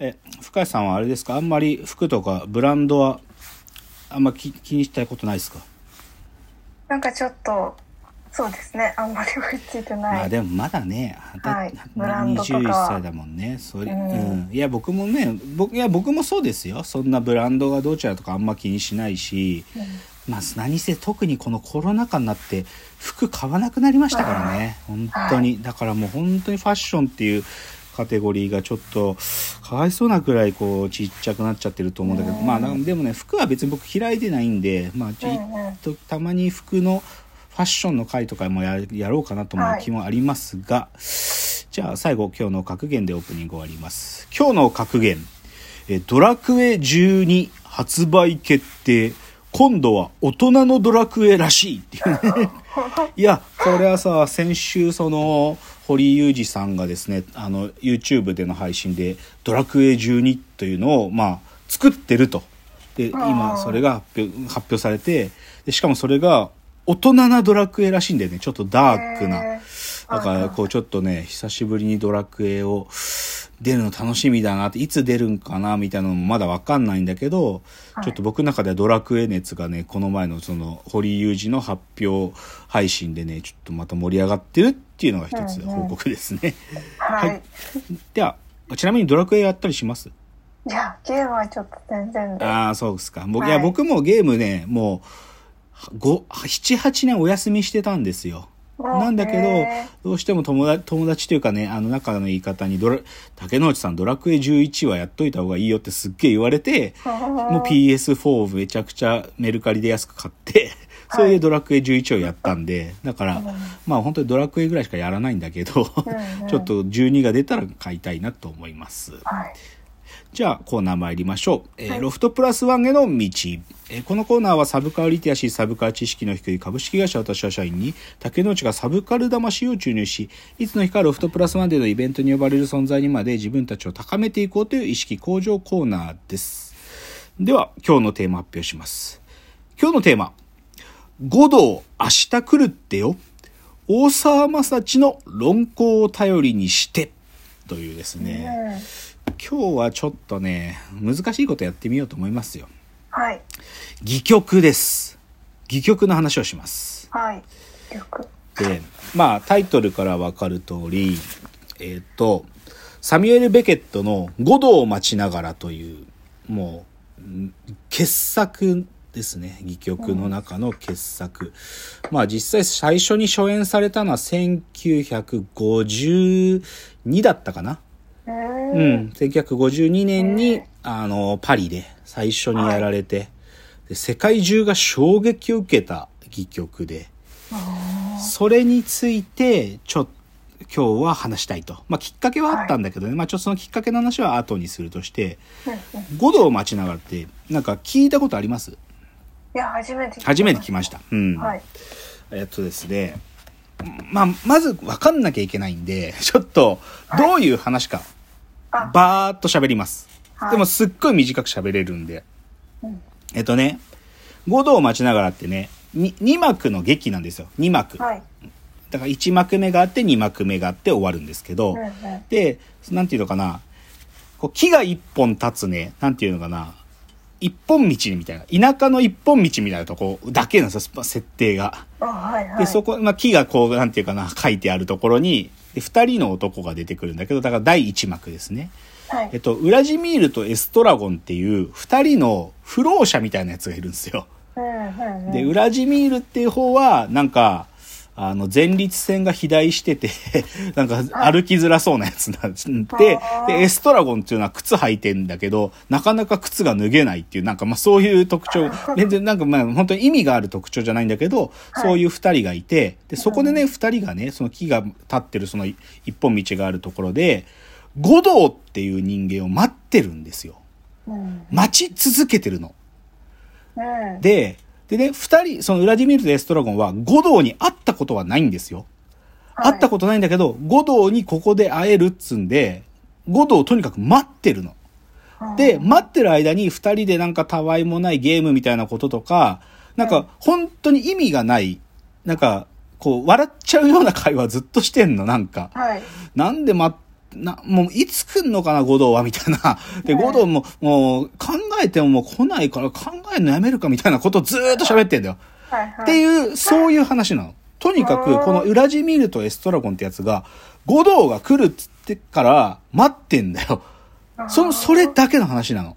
え、深谷さんはあれですか？あんまり服とかブランドはあんま気気にしたことないですか？なんかちょっと、そうですね。あんまり追いついてない。まあでもまだね、はいだブランドとか21歳だもんね。それ、ううんん、いや僕もね、僕いや僕もそうですよ。そんなブランドがどうちゃらとかあんま気にしないし、まあ何せ特にこのコロナ禍になって服買わなくなりましたからね。本当に、だからもう本当にファッションっていうカテゴリーがちょっとかわいそうなくらいこうちっちゃくなっちゃってると思うんだけど、うん。まあだでもね服は別に僕嫌いでないんで、まあちょうんうん。とたまに服のファッションの回とかもややろうかなと思う気もありますが、じゃあ最後今日の格言でオープニング終わります。今日の格言えドラクエ12発売決定今度は大人のドラクエらしいっていう。ね いやこれはさ先週その堀井裕二さんがですねあの YouTube での配信で「ドラクエ12」というのをまあ作ってると。で今それが発表発表されてでしかもそれが大人なドラクエらしいんでね。ちょっとダークな。へだからこうちょっとね久しぶりにドラクエを出るの楽しみだなっていつ出るんかなみたいなのもまだわかんないんだけど、はい。ちょっと僕の中ではドラクエ熱がねこの前のその堀井裕二の発表配信でねちょっとまた盛り上がってるっていうのが一つ報告ですね、はい。はい。ではちなみにドラクエやったりします？いや、ゲームはちょっと全然で。ああそうですか。僕,、はい。い、や僕もゲームねもう78年お休みしてたんですよ。おなんだけどへどうしても友達友達というかねあの仲の言い方にドラ竹之内さんドラクエ11はやっといた方がいいよってすっげえ言われてもう PS4 をめちゃくちゃメルカリで安く買ってそれでドラクエ11をやったんでだからまあ本当にドラクエぐらいしかやらないんだけど ちょっと12が出たら買いたいなと思います。はい。じゃあコーナー参りましょう。えーロフトプラスワンへの道。えーこのコーナーはサブカルリテラシー、サブカル知識の低い株式会社私は社員に竹之内がサブカル魂を注入し、いつの日かロフトプラスワンでのイベントに呼ばれる存在にまで自分たちを高めていこうという意識向上コーナーです。では今日のテーマ発表します。今日のテーマ。五道明日来るってよ。大沢正知の論考を頼りにして。というですね。うん。今日はちょっとね難しいことやってみようと思いますよはい。戯曲です戯曲の話をしますはい。でまあタイトルから分かる通りえっ、とサミュエル・ベケットの「五度を待ちながら」というもうん傑作ですね戯曲の中の傑作、まあ実際最初に初演されたのは1952だったかな？う。うんん、1952年に、あの、パリで最初にやられて、で世界中が衝撃を受けた戯曲で、それについて、ちょっと、今日は話したいと。まあ、きっかけはあったんだけどね、まあ、ちょっとそのきっかけの話は後にするとして、五度を待ちながらって、なんか聞いたことあります？いや、初めて聞きました。初めて聞きました。うん。はい。えっとですね、まあ、まず分かんなきゃいけないんで、ちょっと、どういう話か、あバーっと喋ります。はいでも、すっごい短く喋れるんで。うんえっとね、五道を待ちながらってね、に2幕の劇なんですよ。2幕。はい。だから1幕目があって2幕目があって終わるんですけど、うんうん。で、なんていうのかな、こう木が一本立つね、なんていうのかな、一本道みたいな、田舎の一本道みたいなとこだけなんですよ、設定が。あ、はいはい。で、そこ、まあ、木がこう、なんていうかな、書いてあるところに、で二人の男が出てくるんだけど、だから第一幕ですね。はいえっ。と、ウラジミールとエストラゴンっていう二人の不老者みたいなやつがいるんですよ。で、ウラジミールっていう方は、なんか、あの、前立腺が肥大してて、なんか歩きづらそうなやつなんで、で、エストラゴンっていうのは靴履いてんだけど、なかなか靴が脱げないっていう、なんかまあそういう特徴、全然なんかまあ本当に意味がある特徴じゃないんだけど、そういう二人がいて、で、そこでね、二人がね、その木が立ってるその一本道があるところで、五道っていう人間を待ってるんですよ。うん。待ち続けてるの。うん。で、でね、二人、そのウラディミールとエストラゴンは五道に会ったことはないんですよ。はい会ったことないんだけど、五道にここで会えるっつんで、五道をとにかく待ってるの。で、待ってる間に二人でなんかたわいもないゲームみたいなこととか、なんか本当に意味がない、なんか、こう、笑っちゃうような会話ずっとしてんの、なんか。はい。なんでま、な、もういつ来んのかな、五道は、みたいな。で、五道も、もう考えてももう来ないから考えるのやめるか、みたいなことをずーっと喋ってんだよ。はいはい。っていう、そういう話なの。とにかく、このウラジミールとエストラゴンってやつが、五道が来るっつってから待ってんだよ。その、それだけの話なの。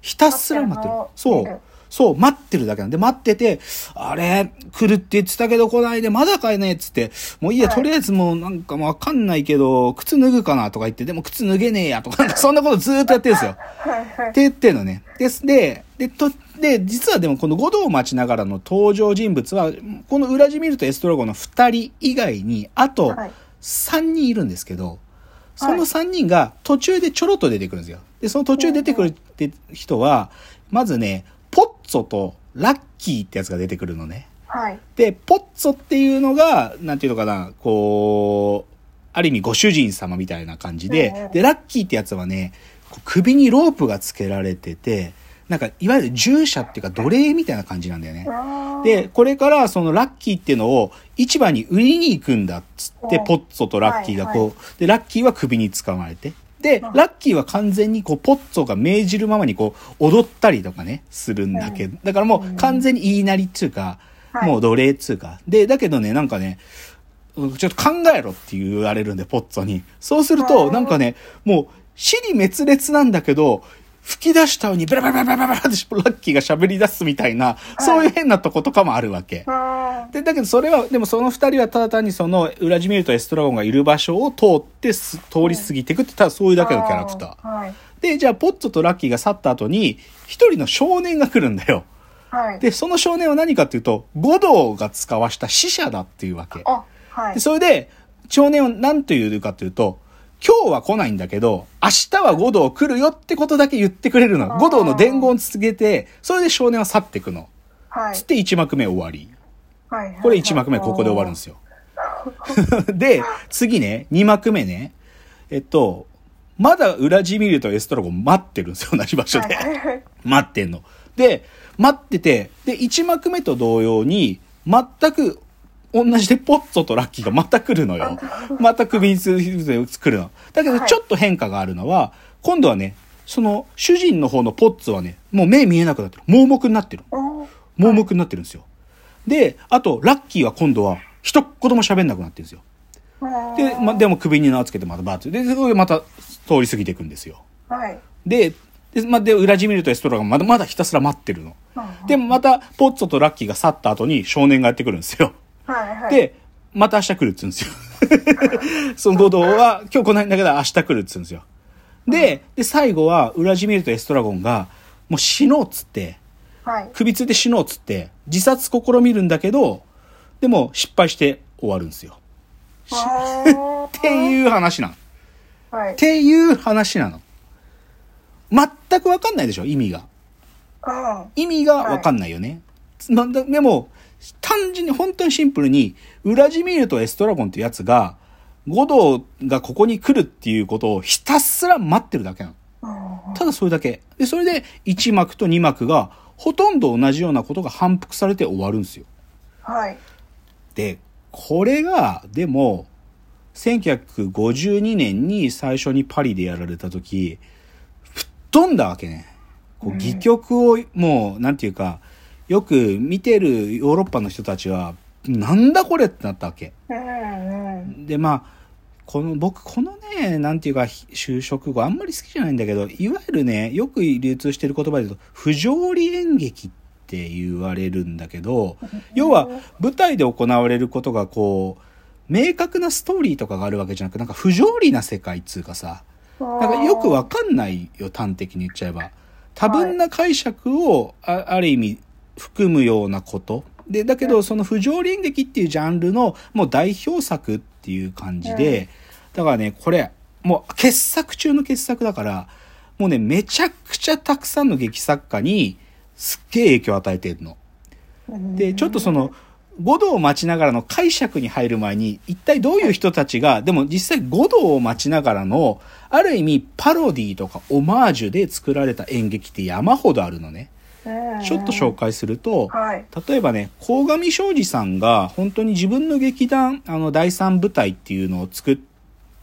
ひたすら待ってる。そう。そう、待ってるだけなんで、待ってて、あれ、来るって言ってたけど来ないで、まだかいねっつって、もういいや、はいとりあえずもうなんかもうわかんないけど、靴脱ぐかなとか言って、でも靴脱げねえやとか、なんかそんなことずーっとやってるんですよ。はいはいっ。て言ってんのね。です。で、で、と、で、実はでもこの五道を待ちながらの登場人物は、このウラジミルとエストラゴンの二人以外に、あとはい三人いるんですけど、その三人が途中でちょろっと出てくるんですよ。で、その途中で出てくるって人は、まずね、ポッツォとラッキーってやつが出てくるのね。はい。で、ポッツォっていうのが、なんていうのかな、こう、ある意味ご主人様みたいな感じでで、ラッキーってやつはね、首にロープがつけられてて、なんか、いわゆる従者っていうか奴隷みたいな感じなんだよね。で、これからそのラッキーっていうのを市場に売りに行くんだっつって、うんポッツォとラッキーがこう、はいで、ラッキーは首に使われて、で、うん。ラッキーは完全にこう、ポッツォが命じるままにこう、踊ったりとかね、するんだけど、だからもう完全に言いなりっつうか、はい。もう奴隷っつうか。で、だけどね、なんかね、うんちょっと考えろって言われるんで、ポッツォに。そうすると、うんなんかね、もう、死に滅裂なんだけど、吹き出したように、ベラベラベラベラベラってラッキーが喋り出すみたいな、そういう変なとことかもあるわけ。で、だけどそれは、でもその二人はただ単にその、ウラジミルとエストラゴンがいる場所を通ってす、通り過ぎていくって、ただそういうだけのキャラクター。で、じゃあ、ポッツとラッキーが去った後に、一人の少年が来るんだよ。で、その少年は何かっていうと、五道が使わした死者だっていうわけ。で、。それで、少年は何と言うかというと、今日は来ないんだけど、明日は五道来るよってことだけ言ってくれるの。五道の伝言を続けて、それで少年は去っていくの。はいつって1幕目終わり。はい。これ1幕目ここで終わるんですよ。で、次ね、2幕目ね。えっと、まだウラジミールとエストラゴン待ってるんですよ、同じ場所で。待ってんの。で、待ってて、で、1幕目と同様に、全く同じでポッツォとラッキーがまた来るのよ。また首につ来るの。だけどはいちょっと変化があるのは、今度はね、その主人の方のポッツォはね、もう目見えなくなってる。盲目になってる。盲目になってるんですよ。で、あと、ラッキーは今度は、一言も喋んなくなってるんですよ。で、ま、でも首に縄つけてまたバーッて。で、そこでまた通り過ぎていくんですよ。はい。で、で、ま、で、裏地見るとエストラがまだまだひたすら待ってるの。うんで、また、ポッツォとラッキーが去った後に少年がやってくるんですよ。はいはい。で、また明日来るっつうんですよ。その五道は、今日来ないんだけど明日来るっつうんですよ。で、で、最後は、裏地見るとエストラゴンが、もう死のうっつって、はい。首ついて死のうっつって、自殺試みるんだけど、でも失敗して終わるんですよ。っていう話なの。っはい。ていう話なの。全くわかんないでしょ、意味が。あ意味がわかんないよね。まだでも、単純に本当にシンプルに、ウラジミールとエストラゴンってやつが、五道がここに来るっていうことをひたすら待ってるだけなの。ただそれだけ。で、それで1幕と2幕がほとんど同じようなことが反復されて終わるんですよ。はい。で、これが、でも、1952年に最初にパリでやられた時、吹っ飛んだわけね。こう、戯曲を、もう、なんていうか、よく見てるヨーロッパの人たちは、なんだこれってなったわけ。で、まあ、この、僕、このね、なんていうか、就職後、あんまり好きじゃないんだけど、いわゆるね、よく流通してる言葉で言うと、不条理演劇って言われるんだけど、要は、舞台で行われることが、こう、明確なストーリーとかがあるわけじゃなく、なんか不条理な世界っつうかさ、なんかよくわかんないよ、端的に言っちゃえば。多分な解釈を、あある意味、含むようなこと。で、だけど、その不条理演劇っていうジャンルの、もう代表作っていう感じで、だからね、これ、もう傑作中の傑作だから、もうね、めちゃくちゃたくさんの劇作家に、すっげえ影響を与えてるの。で、ちょっとその、五道を待ちながらの解釈に入る前に、一体どういう人たちが、でも実際五道を待ちながらの、ある意味パロディとかオマージュで作られた演劇って山ほどあるのね。ちょっと紹介すると、はい。例えばね、鴻上庄司さんが本当に自分の劇団、あの、第三舞台っていうのを作っ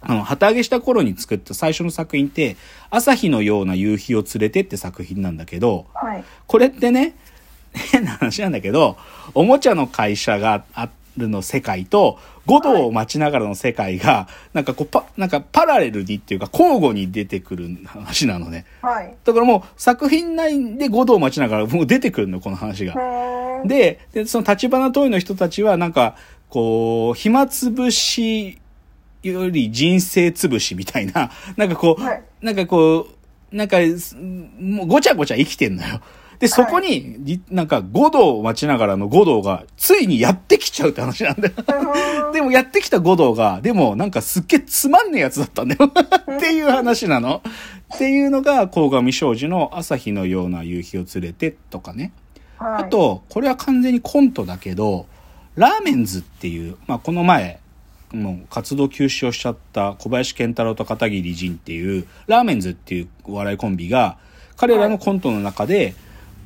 あの、旗揚げした頃に作った最初の作品って、朝日のような夕日を連れてって作品なんだけど、はい。これってね、変な話なんだけど、おもちゃの会社があるの世界と、五道を待ちながらの世界が、なんかこう、パ、なんかパラレルにっていうか交互に出てくる話なのね。はい。だからもう作品内で五道を待ちながらもう出てくるの、この話がで、で、その立花問いの人たちは、なんか、こう、暇つぶしより人生つぶしみたいな、なんかこう、はいなんかこう、なんか、すもうごちゃごちゃ生きてんのよ。で、そこに、じなんか、五道を待ちながらの五道が、ついにやってきちゃうって話なんだよ。う んでもやってきた五道が、でもなんかすっげえつまんねえやつだったんだよ。っていう話なの。っていうのが、鴻上庄司の朝日のような夕日を連れてとかね。はいあと、これは完全にコントだけど、ラーメンズっていう、まあ、この前、もう活動休止をしちゃった小林健太郎と片桐仁っていう、ラーメンズっていうお笑いコンビが、彼らのコントの中で、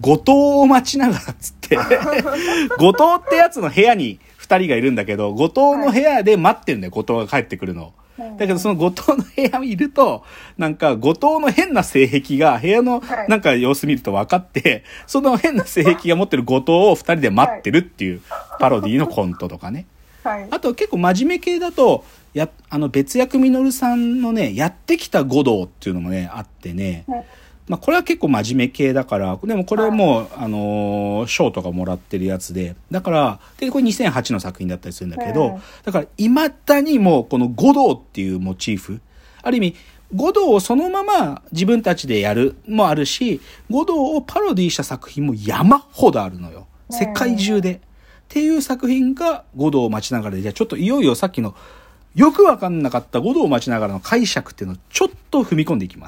後藤を待ちながらっつって、後藤ってやつの部屋に二人がいるんだけど、後藤の部屋で待ってるんだよ、後藤が帰ってくるの。だけどその後藤の部屋にいると、なんか後藤の変な性癖が部屋のはいなんか様子見ると分かって、その変な性癖が持ってる後藤を二人で待ってるっていうパロディのコントとかね。はい。あと結構真面目系だと、や、あの別役みのるさんのね、やってきた五道っていうのもね、あってね、ねまあこれは結構真面目系だから、でもこれはもう、あのー賞とかもらってるやつで、だから、で、これ2008の作品だったりするんだけど、うんだから未だにもうこの五道っていうモチーフ、ある意味、五道をそのまま自分たちでやるもあるし、五道をパロディした作品も山ほどあるのよ。世界中で。っていう作品が五道を待ちながらで、じゃあちょっといよいよさっきのよくわかんなかった五道を待ちながらの解釈っていうのをちょっと踏み込んでいきます。